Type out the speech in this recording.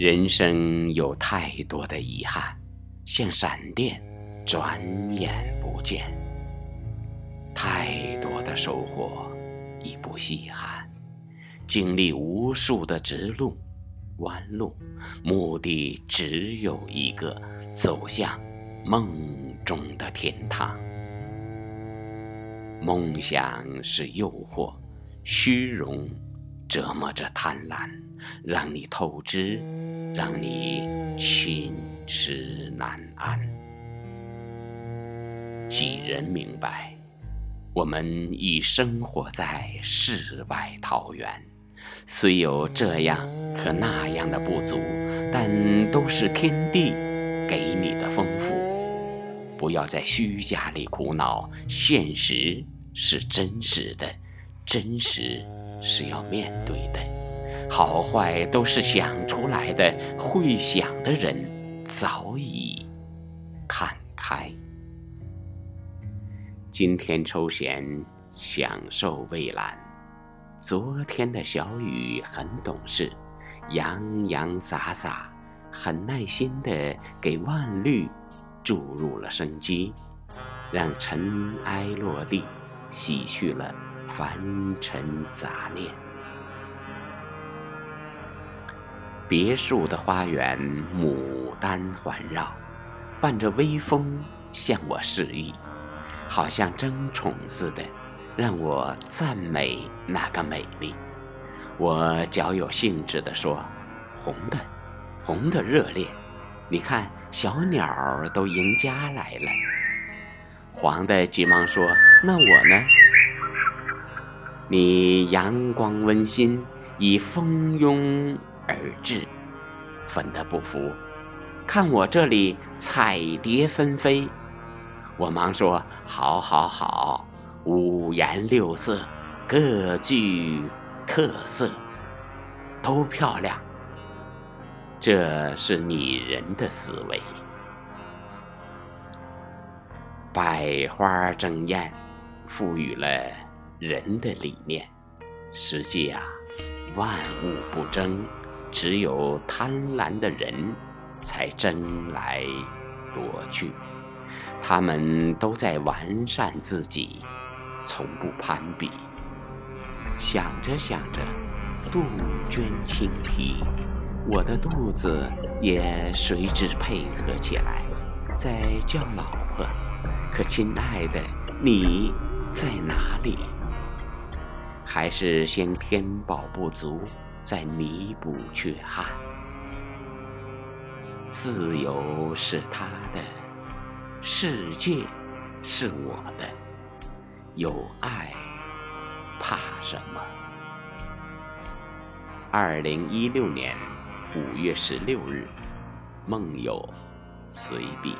人生有太多的遗憾，像闪电，转眼不见；太多的收获，已不稀罕。经历无数的直路、弯路，目的只有一个：走向梦中的天堂。梦想是诱惑，虚荣折磨着贪婪，让你透支，让你寝食难安。几人明白，我们已生活在世外桃源，虽有这样和那样的不足，但都是天地给你的丰富。不要在虚假里苦恼，现实是真实的，真实是要面对的。好坏都是想出来的，会想的人早已看开。今天抽闲，享受蔚蓝。昨天的小雨很懂事，洋洋洒洒，很耐心地给万绿。注入了生机，让尘埃落地，洗去了凡尘杂念。别墅的花园，牡丹环绕，伴着微风向我示意，好像争宠似的，让我赞美那个美丽。我较有兴致地说：“红的，红的热烈。”你看，小鸟都迎家来了。黄的急忙说：“那我呢？”你阳光温馨，已蜂拥而至。粉的不服，看我这里彩蝶纷飞。我忙说：“好，好，好，五颜六色，各具特色，都漂亮。”这是拟人的思维。百花争艳，赋予了人的理念。实际啊，万物不争，只有贪婪的人才争来夺去。他们都在完善自己，从不攀比。想着想着，杜鹃轻啼。我的肚子也随之配合起来，在叫老婆。可亲爱的，你在哪里？还是先填饱不足，再弥补缺憾？自由是他的，世界是我的，有爱，怕什么？二零一六年。五月十六日，梦有随笔。